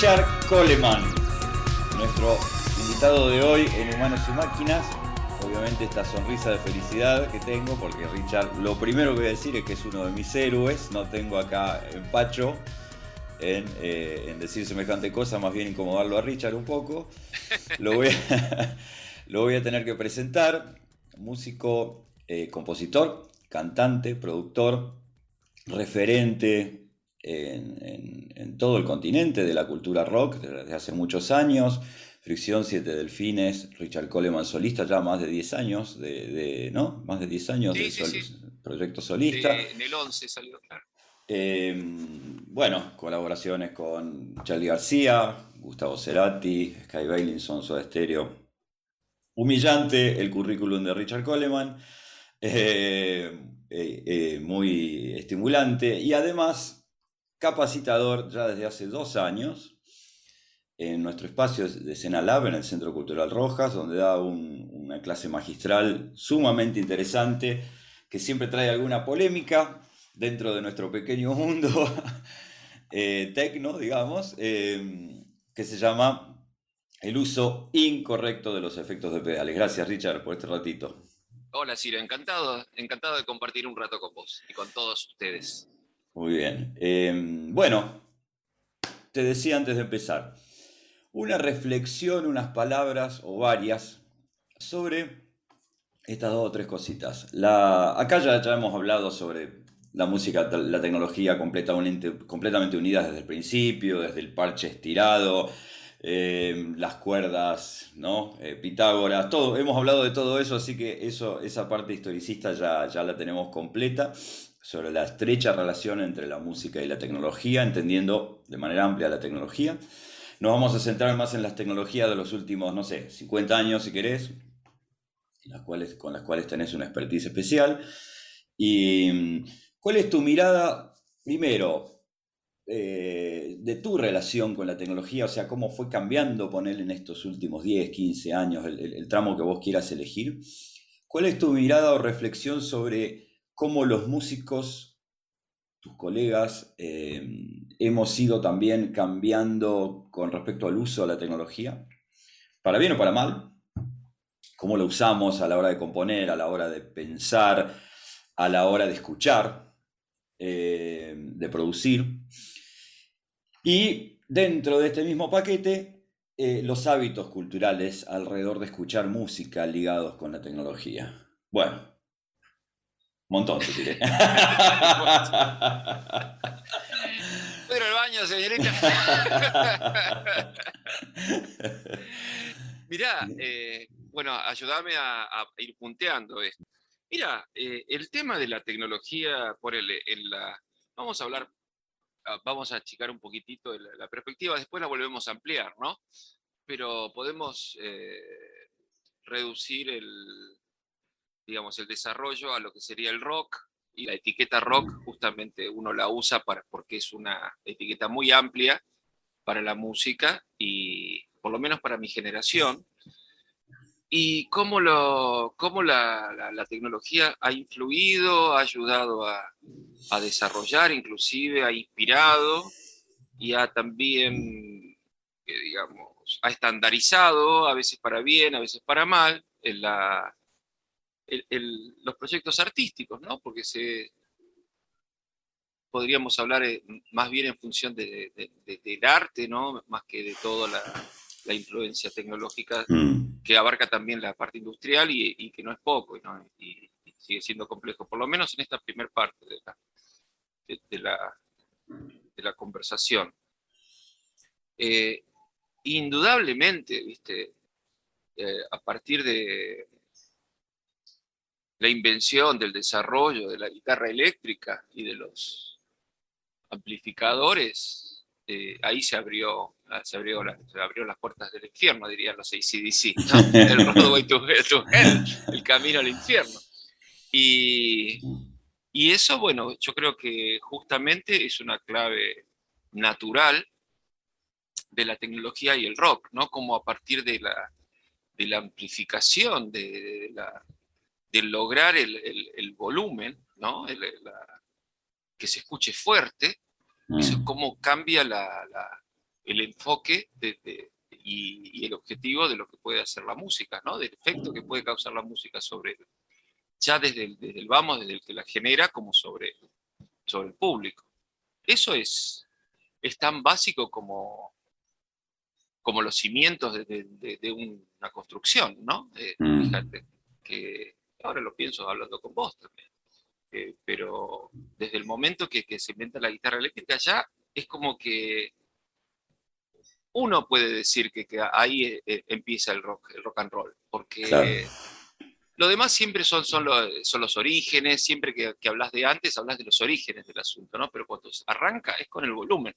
Richard Coleman, nuestro invitado de hoy en Humanos y Máquinas. Obviamente esta sonrisa de felicidad que tengo, porque Richard, lo primero que voy a decir es que es uno de mis héroes, no tengo acá empacho en, eh, en decir semejante cosa, más bien incomodarlo a Richard un poco. Lo voy a, lo voy a tener que presentar, músico, eh, compositor, cantante, productor, referente en, en, todo el continente de la cultura rock desde hace muchos años. Fricción, Siete Delfines, Richard Coleman solista, ya más de 10 años, de, de ¿no? Más de 10 años Sí, de sol- sí. proyecto solista. De- en el 11 salió, claro. Eh, bueno, colaboraciones con Charlie García, Gustavo Cerati, Sky Bailinson, Soda Stereo. Humillante el currículum de Richard Coleman, eh, eh, eh, muy estimulante y además capacitador ya desde hace dos años en nuestro espacio de Escena Lab en el Centro Cultural Rojas, donde da un- una clase magistral sumamente interesante que siempre trae alguna polémica dentro de nuestro pequeño mundo eh, tecno, digamos, eh, que se llama El uso incorrecto de los efectos de pedales. Gracias, Richard, por este ratito. Hola, Ciro, encantado, encantado de compartir un rato con vos y con todos ustedes. Muy bien. Eh, bueno, te decía antes de empezar, una reflexión, unas palabras o varias sobre estas dos o tres cositas. Acá ya, hemos hablado sobre la música, la tecnología completamente, completamente unidas desde el principio, desde el parche estirado, eh, las cuerdas, ¿no? Eh, Pitágoras, todo, hemos hablado de todo eso, así que eso, esa parte historicista ya, ya la tenemos completa sobre la estrecha relación entre la música y la tecnología, entendiendo de manera amplia la tecnología. Nos vamos a centrar más en las tecnologías de los últimos, no sé, 50 años si querés, las cuales, con las cuales tenés una expertise especial. ¿Y cuál es tu mirada, primero, eh, de tu relación con la tecnología? O sea, cómo fue cambiando, poner en estos últimos 10, 15 años, el- el tramo que vos quieras elegir. ¿Cuál es tu mirada o reflexión sobre cómo los músicos, tus colegas, eh, hemos ido también cambiando con respecto al uso de la tecnología? ¿Para bien o para mal? cómo lo usamos a la hora de componer, a la hora de pensar, a la hora de escuchar, eh, de producir. Y dentro de este mismo paquete, eh, los hábitos culturales alrededor de escuchar música ligados con la tecnología. Bueno, montón, te diré. ¿Puedo ir al baño, señorita? Mirá, eh, bueno, ayúdame a, ir punteando esto. Mira, eh, el tema de la tecnología, por el, en la, vamos a hablar, ah, vamos a achicar un poquitito la, la perspectiva, después la volvemos a ampliar, ¿no? Pero podemos eh, reducir el, digamos, el desarrollo a lo que sería el rock, y la etiqueta rock justamente uno la usa para, porque es una etiqueta muy amplia para la música y por lo menos para mi generación. Y cómo, lo, cómo la, la- la tecnología ha influido, ha ayudado a, a desarrollar, inclusive ha inspirado y ha también, eh, digamos, ha estandarizado, a veces para bien, a veces para mal, en la, el- el- los proyectos artísticos, ¿no? Porque se, podríamos hablar eh, más bien en función de- de- de- del arte, ¿no? Más que de toda la, la influencia tecnológica Mm, que abarca también la parte industrial y, y que no es poco, ¿no? Y, y sigue siendo complejo, por lo menos en esta primera parte de la, de, de la, de la conversación. Eh, indudablemente, ¿viste? Eh, a partir de la invención, del desarrollo de la guitarra eléctrica y de los amplificadores, eh, ahí se abrió, se, abrió la- se abrió las puertas del infierno, dirían los ACDC, ¿no? el roadway to, to hell, el camino al infierno. Y, y eso, bueno, yo creo que justamente es una clave natural de la tecnología y el rock, ¿no? Como a partir de la, de la amplificación, de, de la, de lograr el, el- el volumen, ¿no? El- la- que se escuche fuerte, eso es mm, cómo cambia la, la- el enfoque y, el objetivo de lo que puede hacer la música, ¿no? Del efecto que puede causar la música sobre, ya desde el, vamos, desde el que la genera, como sobre, sobre el público. Eso es, es tan básico como, como los cimientos de, una construcción, ¿no? Mm. Fíjate, que ahora lo pienso hablando con vos también. Eh, pero desde el momento que, se inventa la guitarra eléctrica ya es como que uno puede decir que, ahí eh, eh, empieza el rock, el rock and roll, porque lo demás siempre son, son, los, son los orígenes, siempre que, que, hablas de antes, hablas de los orígenes del asunto, ¿no? Pero cuando arranca es con el volumen.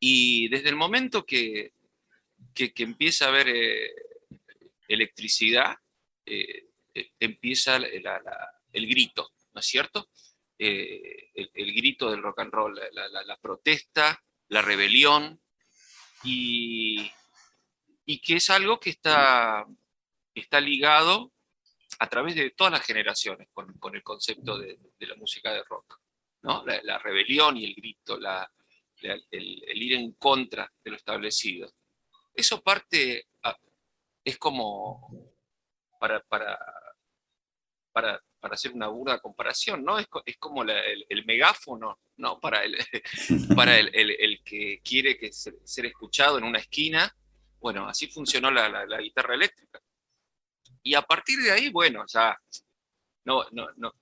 Y desde el momento que, que, empieza a haber electricidad, empieza el grito, ¿no es cierto? Eh, el, grito del rock and roll, la, protesta, la rebelión, y, que es algo que está, está ligado a través de todas las generaciones con, el concepto de, la música de rock. ¿no? La, rebelión y el grito, el, el, ir en contra de lo establecido. Eso parte, es como para, para, para, para hacer una burda comparación, ¿no? Es, es como el, megáfono, ¿no? Para, el, para el, el, que quiere que ser, escuchado en una esquina. Bueno, así funcionó la, guitarra eléctrica. Y a partir de ahí, bueno, ya no, no, no,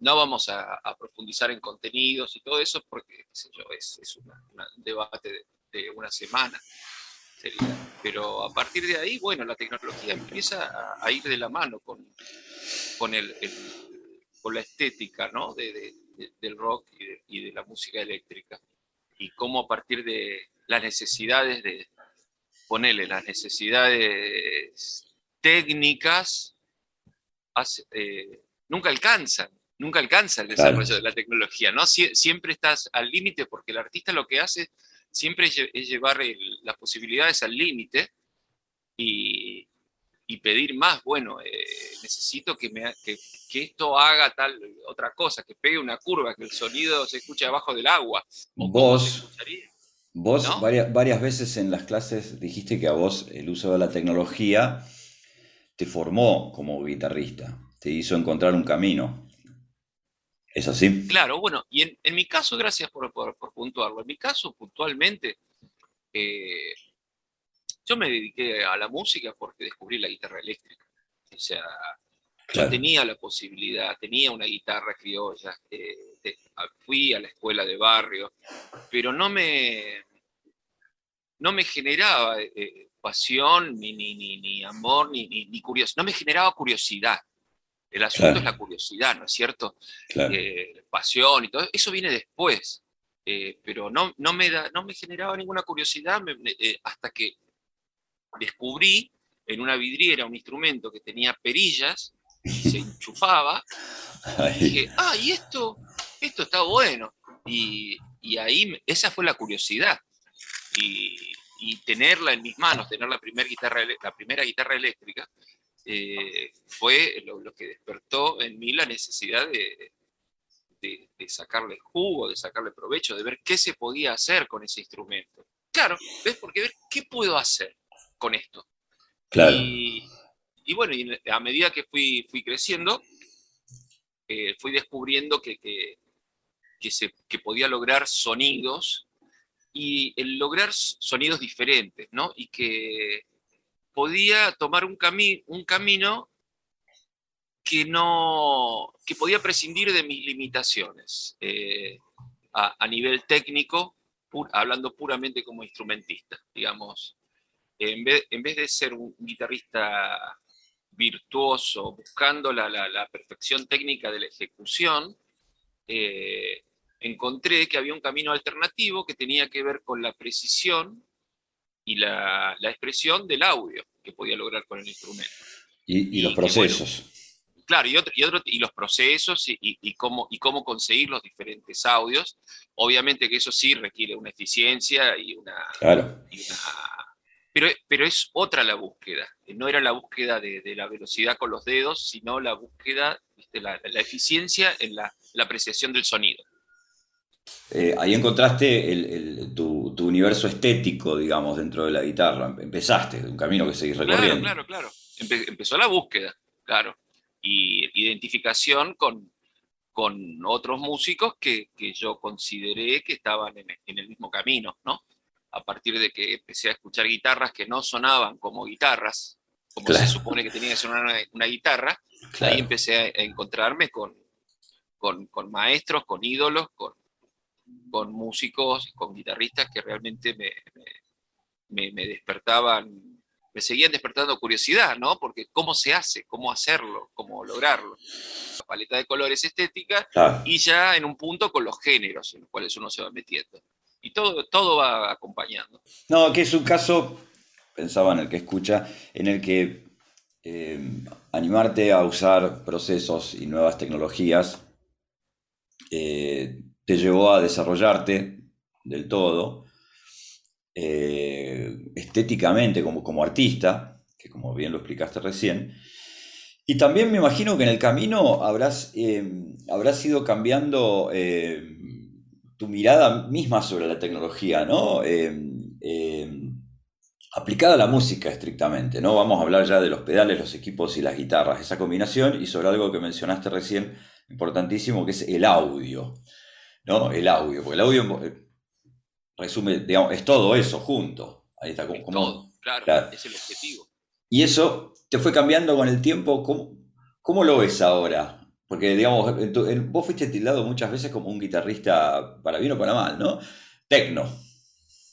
no vamos a, profundizar en contenidos y todo eso porque, es, es un debate de, una semana. Pero a partir de ahí, bueno, la tecnología empieza a ir de la mano con, con, el, con la estética ¿no? de, del rock y de, la música eléctrica. Y cómo a partir de las necesidades de, ponerle las necesidades técnicas, eh, nunca alcanzan, nunca alcanza el desarrollo de la tecnología, ¿no? siempre estás al límite porque el artista lo que hace siempre es, llevar las posibilidades al límite y, y pedir más, bueno, eh, necesito que, me, que, que, esto haga tal otra cosa, que pegue una curva, que el sonido se escuche abajo del agua. Vos, vos varias, varias veces en las clases dijiste que a vos el uso de la tecnología te formó como guitarrista, te hizo encontrar un camino. ¿Es así? Claro, bueno, y en, en mi caso, gracias por, por, por, puntuarlo, en mi caso puntualmente, eh, yo me dediqué a la música porque descubrí la guitarra eléctrica. O sea, yo tenía la posibilidad, tenía una guitarra criolla, eh, fui a la escuela de barrio, pero no me, no me generaba eh, pasión, ni, ni, ni, amor, ni, ni, curiosidad, no me generaba curiosidad. El asunto es la curiosidad, ¿no es cierto? Eh, pasión y todo, eso viene después. pero no, no, me da, no me generaba ninguna curiosidad hasta que descubrí en una vidriera un instrumento que tenía perillas, se enchufaba, y dije, ah, y esto, esto está bueno. Y, ahí, esa fue la curiosidad. Y, tenerla en mis manos, tener la, primera guitarra, la primera guitarra eléctrica, eh, fue lo, que despertó en mí la necesidad de, de, de, sacarle jugo, de sacarle provecho, de ver qué se podía hacer con ese instrumento. Claro, ¿ves? Porque ver qué puedo hacer con esto. Claro. Y, bueno, a medida que fui, fui creciendo, eh, fui descubriendo que, que, se, podía lograr sonidos y el lograr sonidos diferentes, ¿no? Y que podía tomar un, un camino que no que podía prescindir de mis limitaciones eh, a, nivel técnico, hablando puramente como instrumentista, digamos. En vez, de ser un guitarrista virtuoso, buscando la, perfección técnica de la ejecución, eh, encontré que había un camino alternativo que tenía que ver con la precisión y la, expresión del audio que podía lograr con el instrumento. Y, los procesos. claro, y, otro, y, otro, y los procesos y, cómo, y cómo conseguir los diferentes audios. Obviamente que eso sí requiere una eficiencia y una, claro. una pero, pero es otra la búsqueda. No era la búsqueda de, la velocidad con los dedos, sino la búsqueda, la, eficiencia en la, apreciación del sonido. Eh, ahí encontraste tu, tu, universo estético, digamos, dentro de la guitarra. Empezaste, un camino que seguís recorriendo. Claro, claro, claro. empezó la búsqueda, claro. Y identificación con, con otros músicos que, yo consideré que estaban en, el mismo camino, ¿no? A partir de que empecé a escuchar guitarras que no sonaban como guitarras, como se supone que tenía que sonar una, guitarra, ahí empecé a, encontrarme con, con, maestros, con ídolos, con, con músicos, con guitarristas que realmente me, me, me, despertaban, me seguían despertando curiosidad, ¿no? Porque cómo se hace, cómo hacerlo, cómo lograrlo. La paleta de colores estética y ya en un punto con los géneros en los cuales uno se va metiendo. Y todo, todo va acompañando. No, que es un caso, pensaba en el que escucha, en el que eh, animarte a usar procesos y nuevas tecnologías eh, te llevó a desarrollarte del todo, eh, estéticamente como, como artista, que como bien lo explicaste recién, y también me imagino que en el camino habrás, eh, habrás ido cambiando tu mirada misma sobre la tecnología, ¿no? aplicada a la música estrictamente, ¿no? Vamos a hablar ya de los pedales, los equipos y las guitarras, esa combinación, y sobre algo que mencionaste recién, importantísimo, que es el audio. ¿No? El audio, porque el audio eh, resume, digamos, es todo eso junto. Ahí está, como, todo, claro, es el objetivo. Y eso te fue cambiando con el tiempo. ¿Cómo, cómo lo ves ahora? Porque, digamos, vos fuiste tildado muchas veces como un guitarrista para bien o para mal, ¿no? Tecno.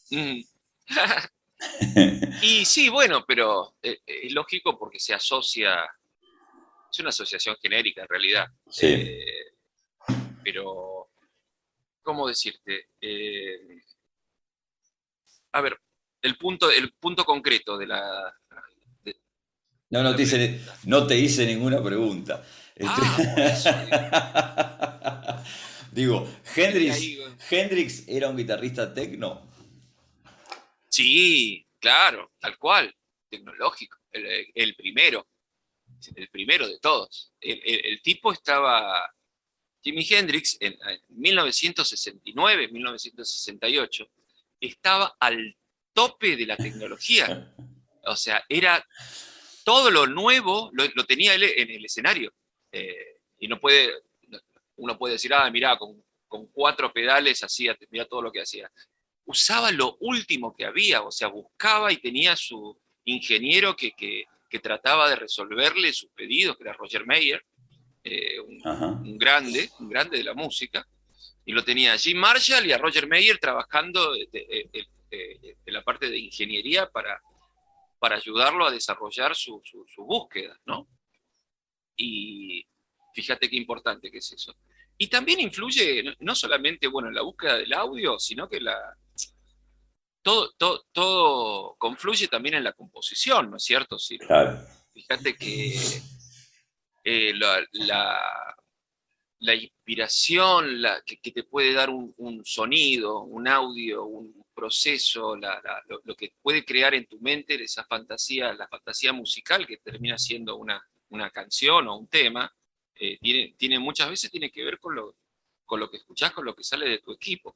y sí, bueno, pero eh, es lógico porque se asocia, es una asociación genérica en realidad. Sí. Eh, pero ¿cómo decirte? Eh, a ver, el punto, el punto concreto de la... no, no, te hice, no te hice ninguna pregunta. Ah, Digo, Hendrix, era un guitarrista tecno. Sí, claro, tal cual, tecnológico, el, primero, el primero de todos. el, tipo estaba Jimi Hendrix en, 1969, 1968, estaba al tope de la tecnología. O sea, era todo lo nuevo, lo, tenía él en el escenario. Eh, y no puede, uno puede decir, ah, mira, con, cuatro pedales hacía, mira todo lo que hacía. Usaba lo último que había, o sea, buscaba y tenía su ingeniero que, que, que trataba de resolverle sus pedidos, que era Roger Mayer eh, un, grande, un grande de la música, y lo tenía a Jim Marshall y a Roger Mayer trabajando en la parte de ingeniería para, para ayudarlo a desarrollar su, búsqueda, ¿no? Y fíjate qué importante que es eso. Y también influye no solamente bueno, en la búsqueda del audio, sino que la, todo, todo, todo confluye también en la composición, ¿no es cierto? Sí, Fíjate que eh, la, inspiración que, te puede dar un, sonido, un audio, un proceso, lo, que puede crear en tu mente esa fantasía, la fantasía musical que termina siendo una, canción o un tema, eh, tiene, muchas veces tiene que ver con lo, que escuchás, con lo que sale de tu equipo.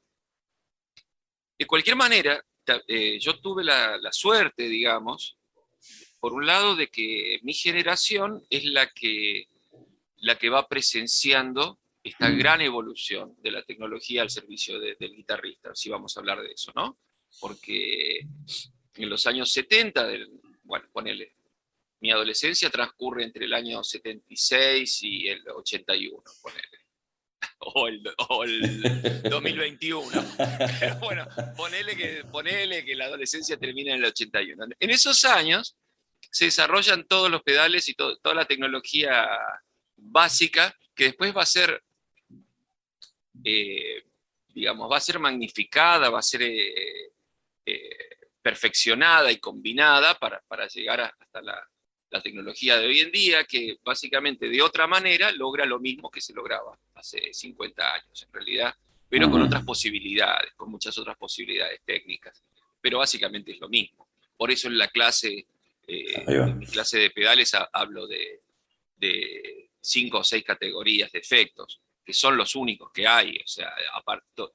De cualquier manera, eh, yo tuve la, suerte, digamos, por un lado, de que mi generación es la que, la que va presenciando esta mm. gran evolución de la tecnología al servicio del guitarrista, si vamos a hablar de eso, ¿no? Porque en los años 70, bueno, ponele, mi adolescencia transcurre entre el año 76 y el 81, ponele. O el, o el 2021. Pero bueno, ponele que, ponele que la adolescencia termina en el 81. En esos años, se desarrollan todos los pedales y toda la tecnología básica que después va a ser, eh, digamos, va a ser magnificada, va a ser eh, eh, perfeccionada y combinada para, llegar hasta la, tecnología de hoy en día, que básicamente de otra manera logra lo mismo que se lograba hace 50 años en realidad, pero con otras posibilidades, con muchas otras posibilidades técnicas. Pero básicamente es lo mismo. Por eso en la clase eh, en mi clase de pedales hablo de, cinco o seis categorías de efectos, que son los únicos que hay. O sea,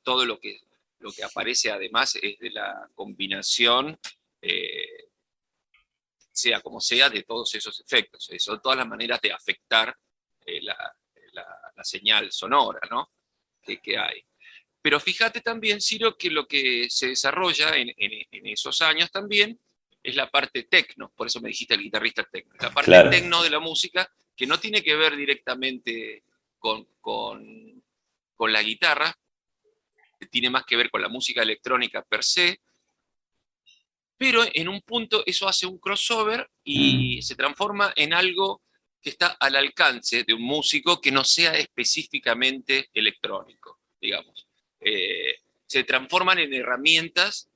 todo lo que, lo que aparece además es de la combinación, eh, sea como sea, de todos esos efectos. Son todas las maneras de afectar eh, la, señal sonora ¿no? que, hay. Pero fíjate también, Ciro, que lo que se desarrolla en, esos años también es la parte tecno, por eso me dijiste el guitarrista tecno, la parte tecno de la música que no tiene que ver directamente con, con, con la guitarra, tiene más que ver con la música electrónica per se, pero en un punto eso hace un crossover y mm. se transforma en algo que está al alcance de un músico que no sea específicamente electrónico, digamos. Eh, se transforman en herramientas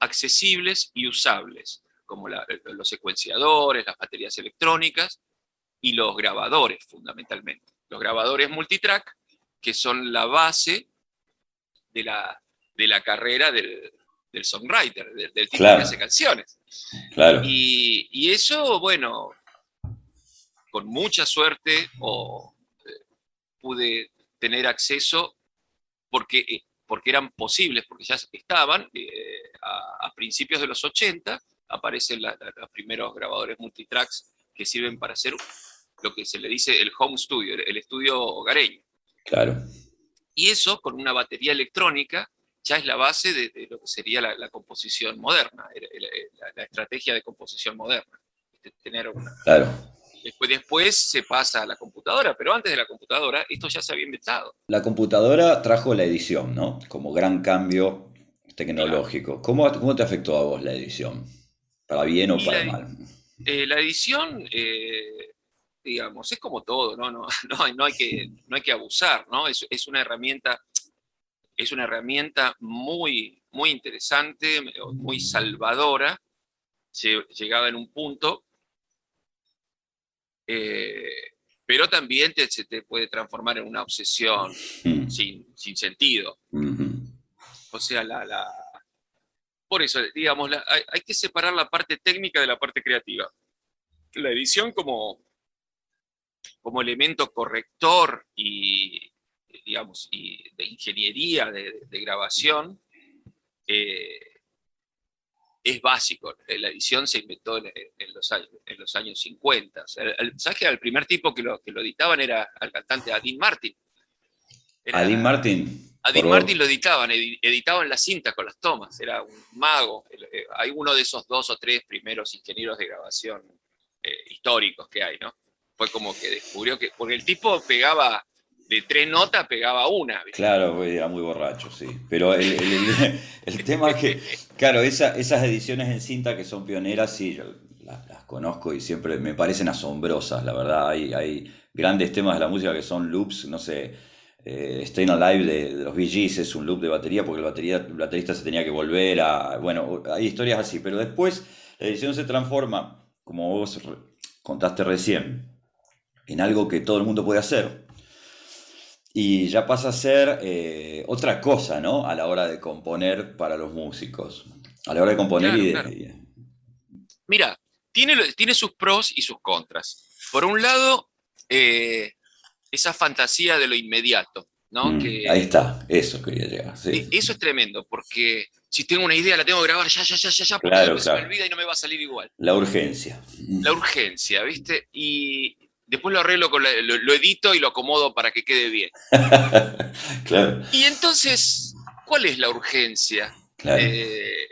accesibles y usables, como los secuenciadores, las baterías electrónicas y los grabadores, fundamentalmente. Los grabadores multitrack, que son la base de la, de la carrera del, songwriter, del, tipo que hace canciones. Claro. Y, eso, bueno, con mucha suerte o, eh, pude tener acceso porque, eh, porque eran posibles, porque ya estaban eh, a, principios de los 80, aparecen los primeros grabadores multitracks que sirven para hacer lo que se le dice el home studio, el estudio hogareño. Claro. Y eso, con una batería electrónica, ya es la base de, lo que sería la, composición moderna, la, estrategia de composición moderna. Tener Claro. Después, después se pasa a la computadora, pero antes de la computadora esto ya se había inventado. La computadora trajo la edición, ¿no? Como gran cambio tecnológico. ¿Cómo, ¿Cómo, te afectó a vos la edición? ¿Para bien o para mal? Eh, la edición, eh, digamos, es como todo, ¿no? No, no, hay, que, no hay que abusar, ¿no? Es, es, una herramienta, es una herramienta muy, muy interesante, muy salvadora, llegada en un punto, eh, pero también te, se te puede transformar en una obsesión hmm. sin, sentido. O sea, la, la, por eso, digamos, hay, que separar la parte técnica de la parte creativa. La edición como, como elemento corrector y, digamos, de ingeniería de, grabación, eh, es básico. La edición se inventó en, los, años, en los, años, 50. ¿Sabes que el primer tipo que lo, que lo editaban era el cantante Adin Martin? Adin Martin. Adin Martin lo editaban, editaban las cintas con las tomas, era un mago. Eh, hay uno de esos dos o tres primeros ingenieros de grabación eh, históricos que hay, ¿no? fue como que descubrió que, porque el tipo pegaba, de tres notas pegaba una. Claro, era muy borracho, sí. Pero el, tema es que, claro, esas ediciones en cinta que son pioneras, sí, yo las, conozco y siempre me parecen asombrosas, la verdad. Hay, hay grandes temas de la música que son loops, no sé. Eh, Staying Alive de, de, los Gees es un loop de batería porque el, batería, el baterista se tenía que volver a... Bueno, hay historias así, pero después la edición se transforma, como vos contaste recién, en algo que todo el mundo puede hacer. Y ya pasa a ser eh, otra cosa, ¿no? A la hora de componer para los músicos. A la hora de componer y, Mira, tiene, tiene sus pros y sus contras. Por un lado, eh, esa fantasía de lo inmediato, ¿no? Mm, ahí está, eso quería llegar. Eso es tremendo, porque si tengo una idea la tengo que grabar ya, ya, ya, ya, ya, porque se me olvida y no me va a salir igual. La urgencia. La urgencia, ¿viste? Y, después lo arreglo, con lo, edito y lo acomodo para que quede bien. Y entonces, ¿cuál es la urgencia? Eh,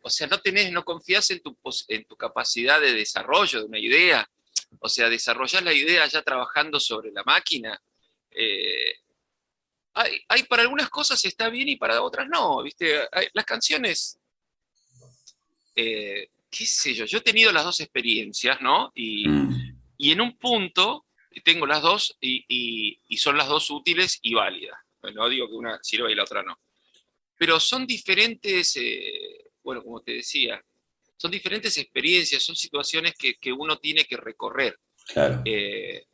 o sea, no tenés, no confías en tu, en tu capacidad de desarrollo de una idea. O sea, desarrollar la idea ya trabajando sobre la máquina. Eh, hay, para algunas cosas está bien y para otras no, ¿viste? las canciones, eh, qué sé yo, yo he tenido las dos experiencias, ¿no? Y, mm. Y en un punto tengo las dos y, son las dos útiles y válidas. No digo que una sirva y la otra no. Pero son diferentes, eh, bueno, como te decía, son diferentes experiencias, son situaciones que, uno tiene que recorrer. Claro. Eh,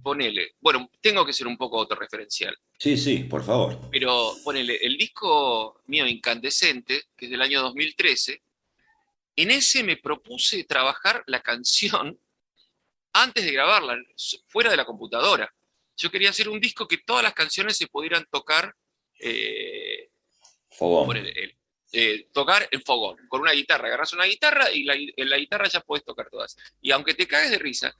ponele, bueno, tengo que ser un poco autorreferencial. Sí, sí, por favor. Pero ponele, el disco mío Incandescente, que es del año 2013, en ese me propuse trabajar la canción antes de grabarla, fuera de la computadora. Yo quería hacer un disco que todas las canciones se pudieran tocar eh, Fogón. Eh, tocar el fogón. Con una guitarra, agarras una guitarra y la, en la guitarra ya puedes tocar todas. Y aunque te caes de risa,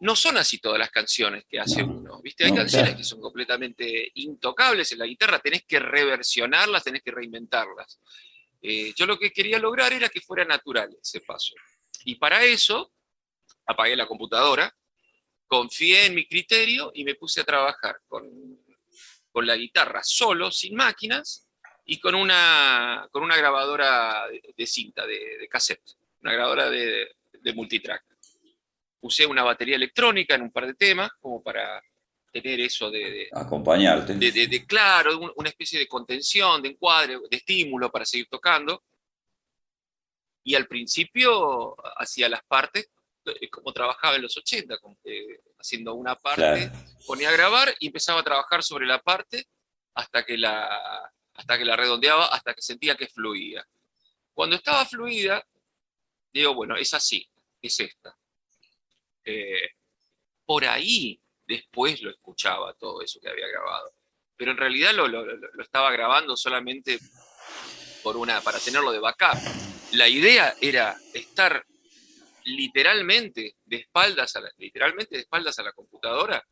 no son así todas las canciones que hace uno. ¿viste? Hay canciones que son completamente intocables en la guitarra, tenés que reversionarlas, tenés que reinventarlas. Eh, yo lo que quería lograr era que fuera natural ese paso. Y para eso apagué la computadora, confié en mi criterio y me puse a trabajar con, con la guitarra solo, sin máquinas, y con una, con una grabadora de, cinta, de, cassette, una grabadora de, de multitrack. Usé una batería electrónica en un par de temas, como para tener eso de... Acompañarte. De, claro, una especie de contención, de encuadre, de estímulo para seguir tocando. Y al principio hacía las partes eh, como trabajaba en los 80, eh, haciendo una parte, ponía a grabar y empezaba a trabajar sobre la parte hasta que la, hasta que la redondeaba, hasta que sentía que fluía. Cuando estaba fluida, digo, bueno, es así, es esta. Eh, por ahí después lo escuchaba todo eso que había grabado. Pero en realidad lo, estaba grabando solamente por una, para tenerlo de backup. La idea era estar literalmente de espaldas literalmente de espaldas a la computadora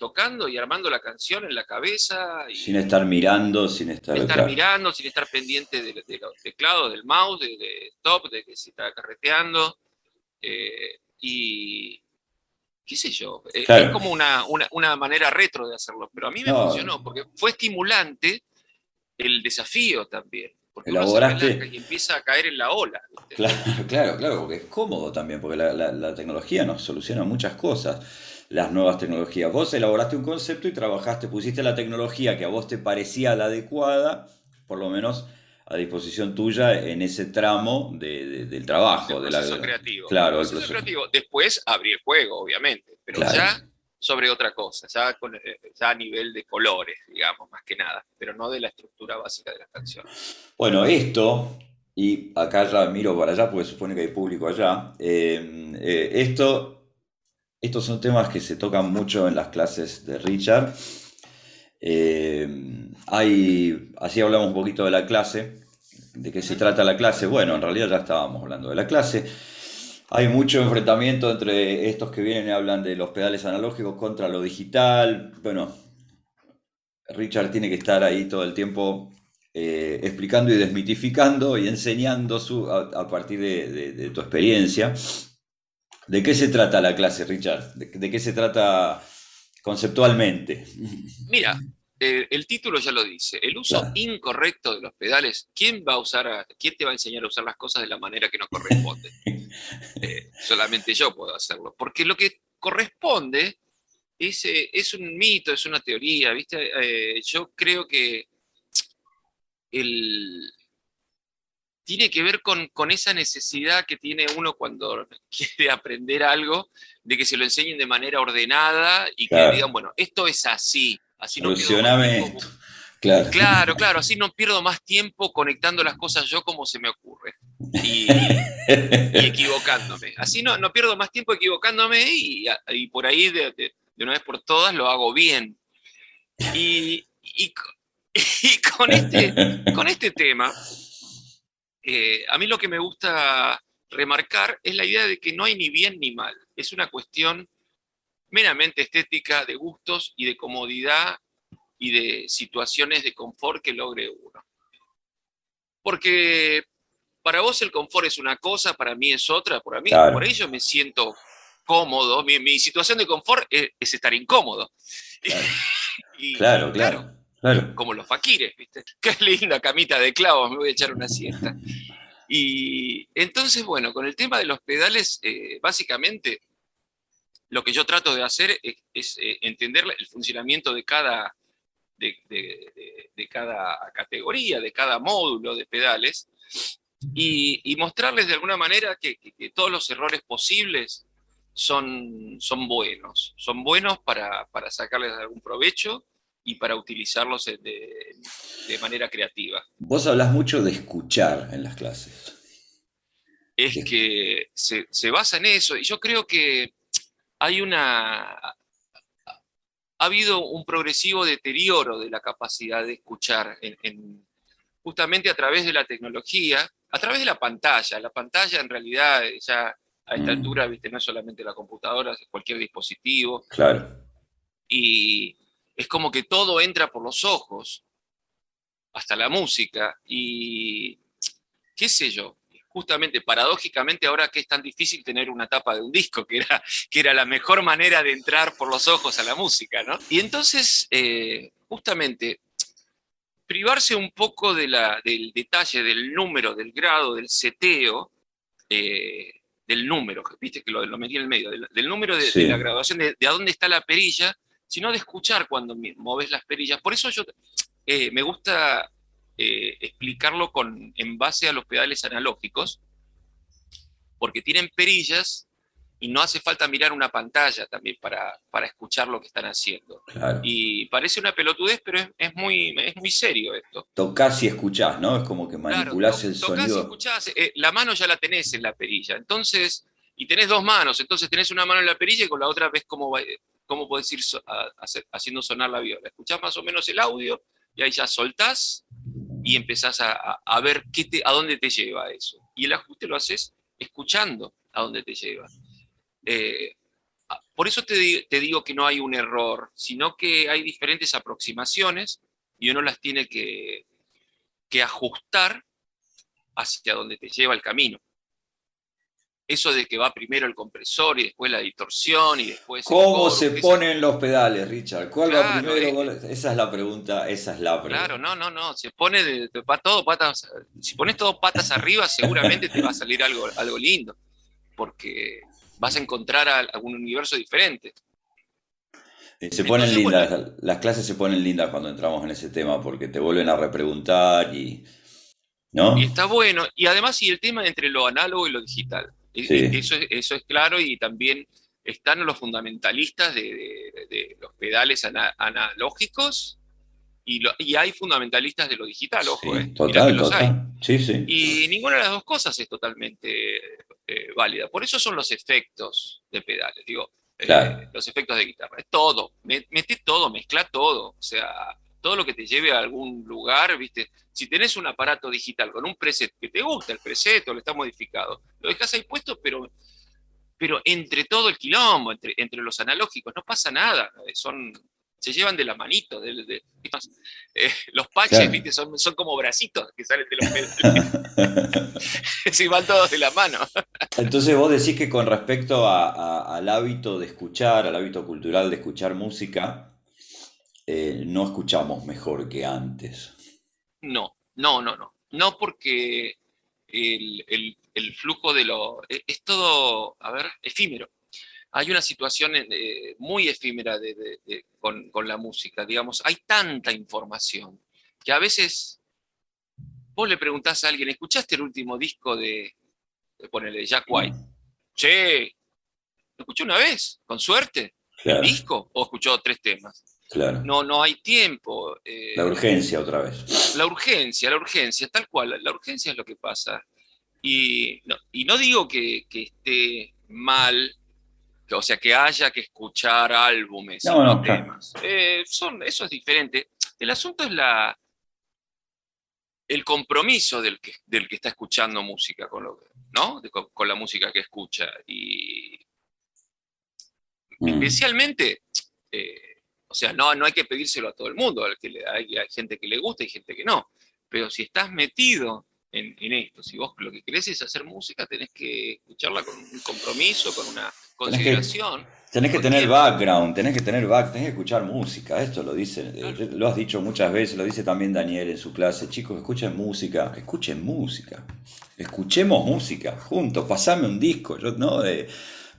tocando y armando la canción en la cabeza. sin estar mirando, sin estar... estar mirando, sin estar pendiente de, los teclados, del mouse, de, stop, de que se está carreteando. Eh, y qué sé yo, eh, es como una, una, manera retro de hacerlo, pero a mí me funcionó, porque fue estimulante el desafío también. Porque Elaboraste... y empieza a caer en la ola. Claro, claro, claro, porque es cómodo también, porque la, la tecnología nos soluciona muchas cosas las nuevas tecnologías. Vos elaboraste un concepto y trabajaste, pusiste la tecnología que a vos te parecía la adecuada, por lo menos a disposición tuya en ese tramo del trabajo. Proceso creativo. Claro, el proceso, creativo. Después abrí el juego, obviamente, pero ya sobre otra cosa, ya, con, eh, ya a nivel de colores, digamos, más que nada, pero no de la estructura básica de las canciones. Bueno, esto, y acá ya miro para allá porque supone que hay público allá, eh, eh, esto estos son temas que se tocan mucho en las clases de Richard. Eh, hay, así hablamos un poquito de la clase, de qué se trata la clase. Bueno, en realidad ya estábamos hablando de la clase. Hay mucho enfrentamiento entre estos que vienen y hablan de los pedales analógicos contra lo digital. Bueno, Richard tiene que estar ahí todo el tiempo eh, explicando y desmitificando y enseñando su, a, partir de tu experiencia. ¿De qué se trata la clase, Richard? ¿De, qué se trata conceptualmente? Mira, eh, el título ya lo dice, el uso incorrecto de los pedales. ¿Quién va a usar, quién te va a enseñar a usar las cosas de la manera que no corresponde? Eh, solamente yo puedo hacerlo, porque lo que corresponde es, eh, es un mito, es una teoría, ¿viste? yo creo que el, tiene que ver con, esa necesidad que tiene uno cuando quiere aprender algo, de que se lo enseñen de manera ordenada y que digan, bueno, esto es así, así no pierdo Claro. claro, claro, así no pierdo más tiempo conectando las cosas yo como se me ocurre y, equivocándome. Así no, no pierdo más tiempo equivocándome y, por ahí de, una vez por todas lo hago bien. Y, con, este, con este tema, eh, a mí lo que me gusta remarcar es la idea de que no hay ni bien ni mal. Es una cuestión meramente estética, de gustos y de comodidad y de situaciones de confort que logre uno. Porque para vos el confort es una cosa, para mí es otra, por, mí, por ello me siento cómodo, mi, situación de confort es, estar incómodo. claro, claro. Como los faquires, ¿viste? Qué linda camita de clavos, me voy a echar una siesta. Y entonces, bueno, con el tema de los pedales, eh, básicamente lo que yo trato de hacer es, eh, entender el funcionamiento de cada, de, cada categoría, de cada módulo de pedales, y, mostrarles de alguna manera que, todos los errores posibles son, son buenos, son buenos para, para sacarles algún provecho y para utilizarlos de, manera creativa. Vos hablas mucho de escuchar en las clases. Es que se, basa en eso y yo creo que hay una... Ha habido un progresivo deterioro de la capacidad de escuchar en, justamente a través de la tecnología, a través de la pantalla. La pantalla en realidad ya a esta Mm. altura, viste, no es solamente la computadora, es cualquier dispositivo. Claro. Y es como que todo entra por los ojos, hasta la música. Y qué sé yo, justamente paradójicamente ahora que es tan difícil tener una tapa de un disco, que era, que era la mejor manera de entrar por los ojos a la música, ¿no? Y entonces, eh, justamente, privarse un poco de la, del detalle, del número, del grado, del seteo, eh, del número, viste que lo, lo metí en el medio, del, del número de, Sí. de la graduación, de, de a dónde está la perilla, sino de escuchar cuando moves las perillas. Por eso yo eh, me gusta eh, explicarlo con, en base a los pedales analógicos, porque tienen perillas y no hace falta mirar una pantalla también para, para escuchar lo que están haciendo. Claro. Y parece una pelotudez, pero es, es muy, es muy serio esto. Tocás y escuchás, ¿no? Es como que Claro, manipulás to- el tocás y sonido. escuchás, eh, la mano ya la tenés en la perilla, entonces, y tenés dos manos, entonces tenés una mano en la perilla y con la otra ves cómo, va- cómo podés ir haciendo sonar la viola. Escuchás más o menos el audio y ahí ya soltás y empezás a, ver a dónde te lleva eso. Y el ajuste lo haces escuchando a dónde te lleva. Eh, por eso te digo que no hay un error, sino que hay diferentes aproximaciones y uno las tiene que, que ajustar hacia donde te lleva el camino. Eso de que va primero el compresor y después la distorsión y después... ¿Cómo coro, se esa- ponen los pedales, Richard? ¿Cuál va primero? eh, Esa es la pregunta, esa es la pregunta. Claro, no, no, no, se pone de, todo patas, si pones todo patas arriba, seguramente te va a salir algo, algo lindo, porque vas a encontrar a- algún universo diferente. Se ponen Entonces, bueno. lindas, las clases se ponen lindas cuando entramos en ese tema porque te vuelven a repreguntar y... ¿No? Y está bueno, y además y el tema entre lo análogo y lo digital, Sí. e- eso, es, eso es claro y también están los fundamentalistas de, de- de los pedales ana- analógicos y, lo- y hay fundamentalistas de lo digital, ojo, Sí, eh, total, hay. total. Sí, sí. Y ninguna de las dos cosas es totalmente eh, válida. Por eso son los efectos de pedales, digo, eh, los efectos de guitarra. Es todo, me- mete todo, mezcla todo. O sea, todo lo que te lleve a algún lugar, ¿viste? Si tenés un aparato digital con un preset que te gusta el preset o lo está modificado, lo dejas ahí puesto, pero, pero entre todo el quilombo, entre, entre los analógicos, no pasa nada. eh, Son, se llevan de la manito. de- de- más, eh, los patches, Claro. ¿viste? Son, son como bracitos que salen de los pedales. sí, van todos de la mano. Entonces vos decís que con respecto a- a- al hábito de escuchar, al hábito cultural de escuchar música, eh, no escuchamos mejor que antes. No, no, no, no. No porque el, el- el flujo de lo... Es, es todo, a ver, efímero. Hay una situación eh, muy efímera de- de- de- con, con la música, digamos. Hay tanta información que a veces vos le preguntás a alguien, ¿escuchaste el último disco de, de ponele, Jack White? Sí. ¿Lo escuchó una vez? ¿Con suerte? Claro, ¿Disco? ¿O escuchó tres temas? Claro. No, no hay tiempo. eh, La urgencia otra vez. la urgencia, la urgencia, tal cual, la urgencia es lo que pasa. Y no, y no digo que, que esté mal, que- o sea, que haya que escuchar álbumes, No, y no claro. temas. Eh, son, eso es diferente. El asunto es la, el compromiso del que, del que está escuchando música, con, lo, ¿no? De- con, con la música que escucha. Y Mm. especialmente, eh, o sea, no, no hay que pedírselo a todo el mundo, al que le- hay, hay gente que le gusta y gente que no, pero si estás metido en, en esto, si vos lo que querés es hacer música, tenés que escucharla con un compromiso, con una consideración. Tenés que tener tiempo. background, tenés que tener back, tenés que escuchar música, esto lo dice, eh, Claro. lo has dicho muchas veces, lo dice también Daniel en su clase, chicos, escuchen música, escuchen música, escuchemos música juntos, pasame un disco, yo no, Eh,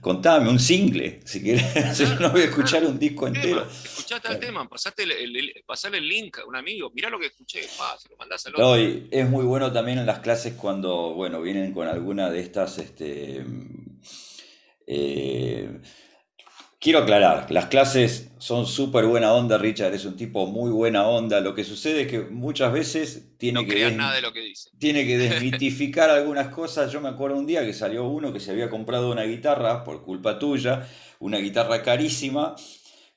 contame un single, si querés, yo no voy a escuchar un disco Tema, entero. escuchá tal tema, pasate el, el- el- pasale el link a un amigo, mirá lo que escuché, pa, se lo mandás al otro. No, y es muy bueno también en las clases cuando, bueno, vienen con alguna de estas, este, eh, quiero aclarar, las clases son súper buena onda, Richard es un tipo muy buena onda, lo que sucede es que muchas veces tiene no que, crean des- nada de lo que dice. tiene que desmitificar algunas cosas, yo me acuerdo un día que salió uno que se había comprado una guitarra por culpa tuya, una guitarra carísima,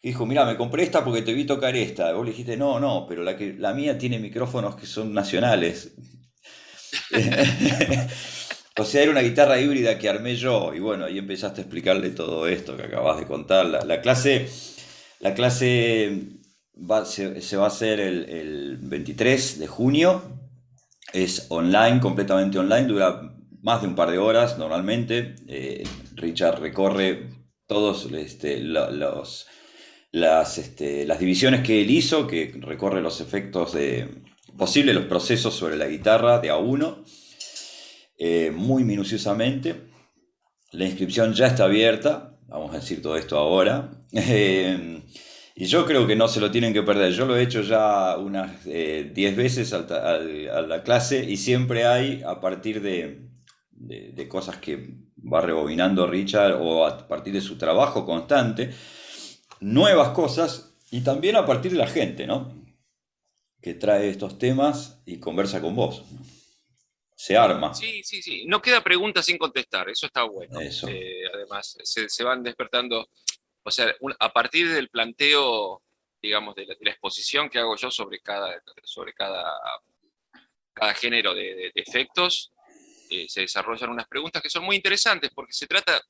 dijo, mira, me compré esta porque te vi tocar esta. vos le dijiste, no, no, pero la, que, la mía tiene micrófonos que son nacionales. o sea, era una guitarra híbrida que armé yo. Y bueno, ahí empezaste a explicarle todo esto que acabas de contar. La, clase, la clase se, va a hacer el, 23 de junio. Es online, completamente online, dura más de un par de horas normalmente. Eh, Richard recorre todos este, los, las, este, las divisiones que él hizo, que recorre los efectos de posibles los procesos sobre la guitarra de a uno, eh, muy minuciosamente. La inscripción ya está abierta, vamos a decir todo esto ahora. Eh, y yo creo que no se lo tienen que perder. Yo lo he hecho ya unas 10 eh, veces a la clase y siempre hay, a partir de, de, cosas que va rebobinando Richard o a partir de su trabajo constante, nuevas cosas y también a partir de la gente, ¿no? Que trae estos temas y conversa con vos. Se arma. Sí, sí, sí. No queda pregunta sin contestar, eso está bueno. Eh, además, se, van despertando, o sea, a partir del planteo, digamos, de la, exposición que hago yo sobre cada, sobre cada, cada género de efectos, eh, se desarrollan unas preguntas que son muy interesantes porque se trata,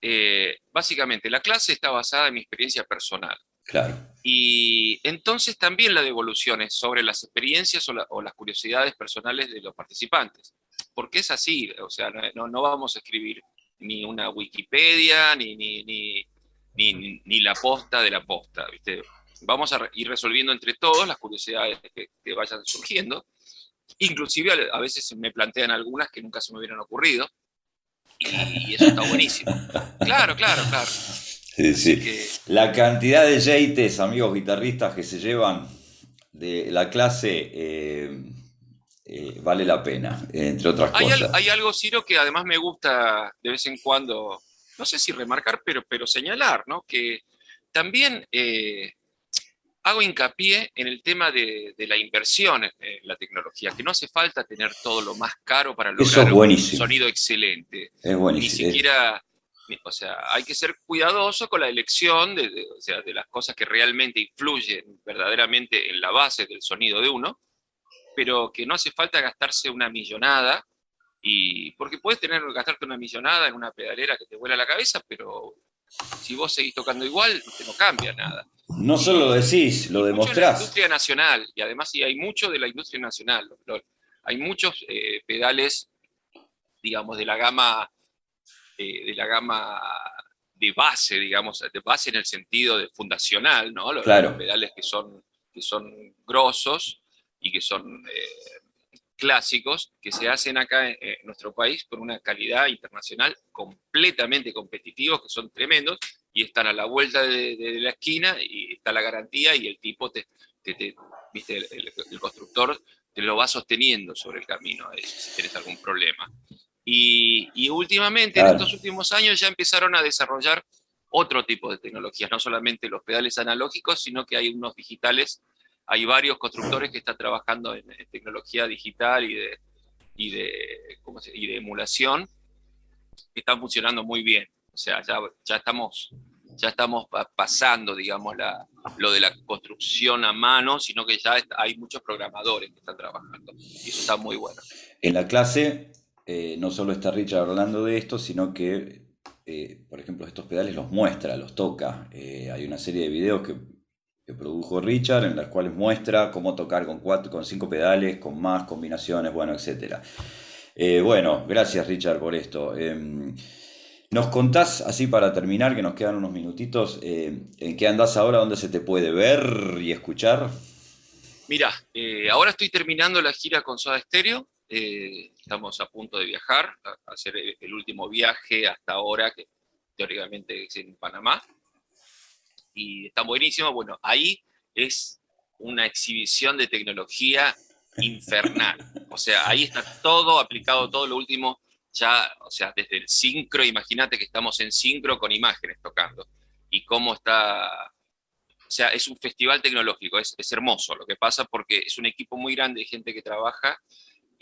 eh, básicamente, la clase está basada en mi experiencia personal. Claro. Y entonces también la devolución es sobre las experiencias o, las curiosidades personales de los participantes. Porque es así, o sea, no, no vamos a escribir ni una Wikipedia, ni, ni, ni, ni, la posta de la posta, ¿viste? Vamos a ir resolviendo entre todos las curiosidades que, que vayan surgiendo Inclusive a veces me plantean algunas que nunca se me hubieran ocurrido. Y eso está buenísimo. Claro, claro, claro. Sí, sí. La cantidad de jeites, amigos guitarristas, que se llevan de la clase eh, eh, vale la pena, entre otras cosas. hay algo, Ciro, que además me gusta de vez en cuando, no sé si remarcar, pero, pero señalar, ¿no? Que también eh, hago hincapié en el tema de, la inversión en la tecnología, que no hace falta tener todo lo más caro para lograr un sonido excelente. Es buenísimo. Ni siquiera, o sea, hay que ser cuidadoso con la elección de, o sea, de las cosas que realmente influyen verdaderamente en la base del sonido de uno, pero que no hace falta gastarse una millonada, y porque puedes tener gastarte una millonada en una pedalera que te vuela la cabeza, pero si vos seguís tocando igual, no cambia nada. No solo lo decís, lo demostrás. la industria nacional, y además sí hay mucho de la industria nacional. Hay muchos eh, pedales, digamos, de la gama, eh, de la gama de base, digamos, de base en el sentido de fundacional, ¿no? Los, pedales que son, que son grosos y que son eh, clásicos, que se hacen acá en, nuestro país con una calidad internacional completamente competitiva, que son tremendos, y están a la vuelta de, la esquina y está la garantía y el tipo, te, ¿viste? El, constructor te lo va sosteniendo sobre el camino si tienes algún problema. Y, últimamente, en estos últimos años, ya empezaron a desarrollar otro tipo de tecnologías, no solamente los pedales analógicos, sino que hay unos digitales, hay varios constructores que están trabajando en, tecnología digital y de, y de, ¿cómo se, y de emulación, que están funcionando muy bien. O sea, ya, ya estamos, ya estamos pasando, digamos, la, lo de la construcción a mano, sino que ya hay muchos programadores que están trabajando. Y eso está muy bueno. En la clase eh, no solo está Richard hablando de esto, sino que, eh, por ejemplo, estos pedales los muestra, los toca. Eh, hay una serie de videos que, produjo Richard en las cuales muestra cómo tocar con, cuatro, con cinco pedales, con más combinaciones, bueno, etc. bueno, gracias Richard por esto. Em, ¿Nos contás, así para terminar, que nos quedan unos minutitos, en qué andás ahora, dónde se te puede ver y escuchar? Mira, ahora estoy terminando la gira con Soda Stereo. Eh, estamos a punto de viajar, a, hacer el, último viaje hasta ahora, que teóricamente es en Panamá. Y está buenísimo. Bueno, ahí es una exhibición de tecnología infernal. O sea, ahí está todo aplicado, todo lo último ya, o sea, desde el sincro, imagínate que estamos en sincro con imágenes tocando, y cómo está, o sea, es un festival tecnológico, es, hermoso lo que pasa porque es un equipo muy grande de gente que trabaja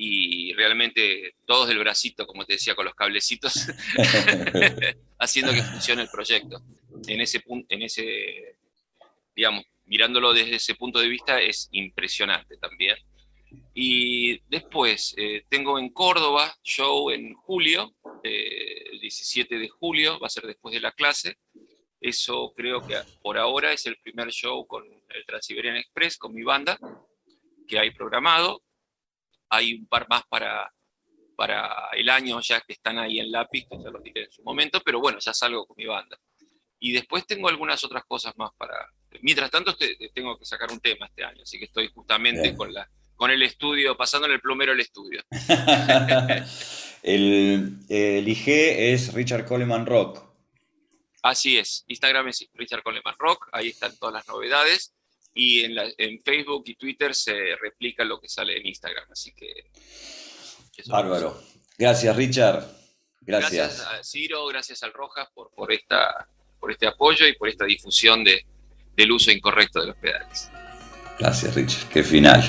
y realmente todos del bracito, como te decía, con los cablecitos, haciendo que funcione el proyecto. En ese, en ese, digamos, mirándolo desde ese punto de vista es impresionante también. Y después eh, tengo en Córdoba show en julio, el 17 de julio, va a ser después de la clase. Eso creo que por ahora es el primer show con el Transiberian Express, con mi banda, que hay programado. Hay un par más para, para el año ya que están ahí en lápiz, que ya lo diré en su momento, pero bueno, ya salgo con mi banda. Y después tengo algunas otras cosas más para... Mientras tanto, tengo que sacar un tema este año, así que estoy justamente con la con el estudio, pasándole el plomero al estudio. el, el, IG es Richard Coleman Rock. Así es, Instagram es Richard Coleman Rock, ahí están todas las novedades y en, en Facebook y Twitter se replica lo que sale en Instagram, así que... Bárbaro. Gracias Richard. Gracias. Gracias a Ciro, gracias al Rojas por, por, esta, por este apoyo y por esta difusión de, del uso incorrecto de los pedales. Gracias Richard, qué final.